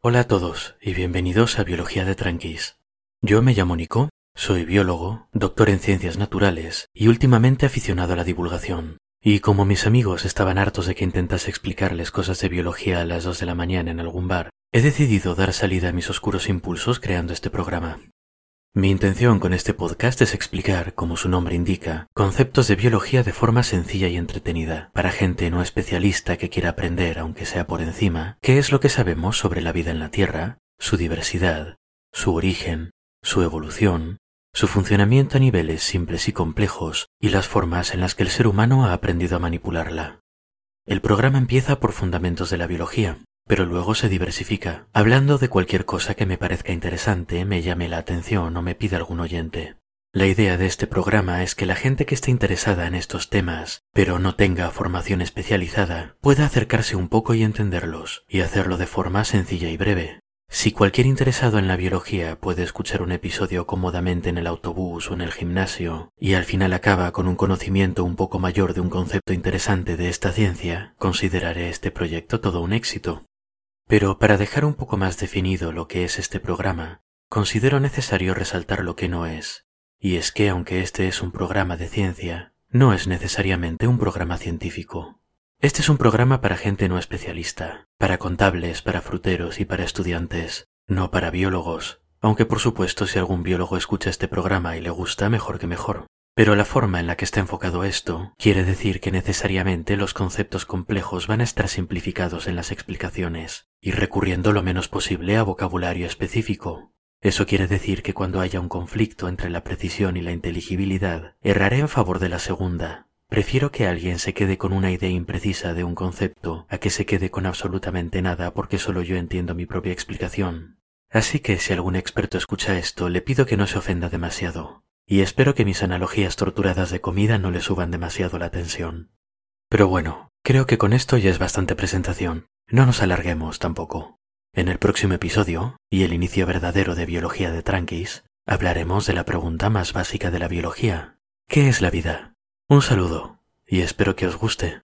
Hola a todos y bienvenidos a Biología de Tranquis. Yo me llamo Nico, soy biólogo, doctor en ciencias naturales y últimamente aficionado a la divulgación. Y como mis amigos estaban hartos de que intentase explicarles cosas de biología a las dos de la mañana en algún bar, he decidido dar salida a mis oscuros impulsos creando este programa. Mi intención con este podcast es explicar, como su nombre indica, conceptos de biología de forma sencilla y entretenida, para gente no especialista que quiera aprender, aunque sea por encima, qué es lo que sabemos sobre la vida en la Tierra, su diversidad, su origen, su evolución, su funcionamiento a niveles simples y complejos y las formas en las que el ser humano ha aprendido a manipularla. El programa empieza por fundamentos de la biología, pero luego se diversifica, hablando de cualquier cosa que me parezca interesante, me llame la atención o me pida algún oyente. La idea de este programa es que la gente que esté interesada en estos temas, pero no tenga formación especializada, pueda acercarse un poco y entenderlos, y hacerlo de forma sencilla y breve. Si cualquier interesado en la biología puede escuchar un episodio cómodamente en el autobús o en el gimnasio, y al final acaba con un conocimiento un poco mayor de un concepto interesante de esta ciencia, consideraré este proyecto todo un éxito. Pero para dejar un poco más definido lo que es este programa, considero necesario resaltar lo que no es, y es que aunque este es un programa de ciencia, no es necesariamente un programa científico. Este es un programa para gente no especialista, para contables, para fruteros y para estudiantes, no para biólogos, aunque por supuesto si algún biólogo escucha este programa y le gusta, mejor que mejor. Pero la forma en la que está enfocado esto quiere decir que necesariamente los conceptos complejos van a estar simplificados en las explicaciones y recurriendo lo menos posible a vocabulario específico. Eso quiere decir que cuando haya un conflicto entre la precisión y la inteligibilidad, erraré en favor de la segunda. Prefiero que alguien se quede con una idea imprecisa de un concepto a que se quede con absolutamente nada porque solo yo entiendo mi propia explicación. Así que si algún experto escucha esto, le pido que no se ofenda demasiado y espero que mis analogías torturadas de comida no le suban demasiado la tensión. Pero bueno, creo que con esto ya es bastante presentación. No nos alarguemos tampoco. En el próximo episodio, y el inicio verdadero de Biología de Tranquis, hablaremos de la pregunta más básica de la biología. ¿Qué es la vida? Un saludo, y espero que os guste.